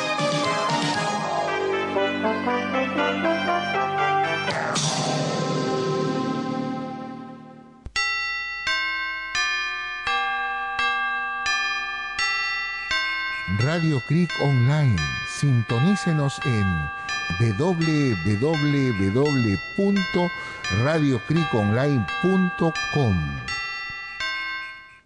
Radio Creek Online. Sintonícenos en www.radiocreekonline.com.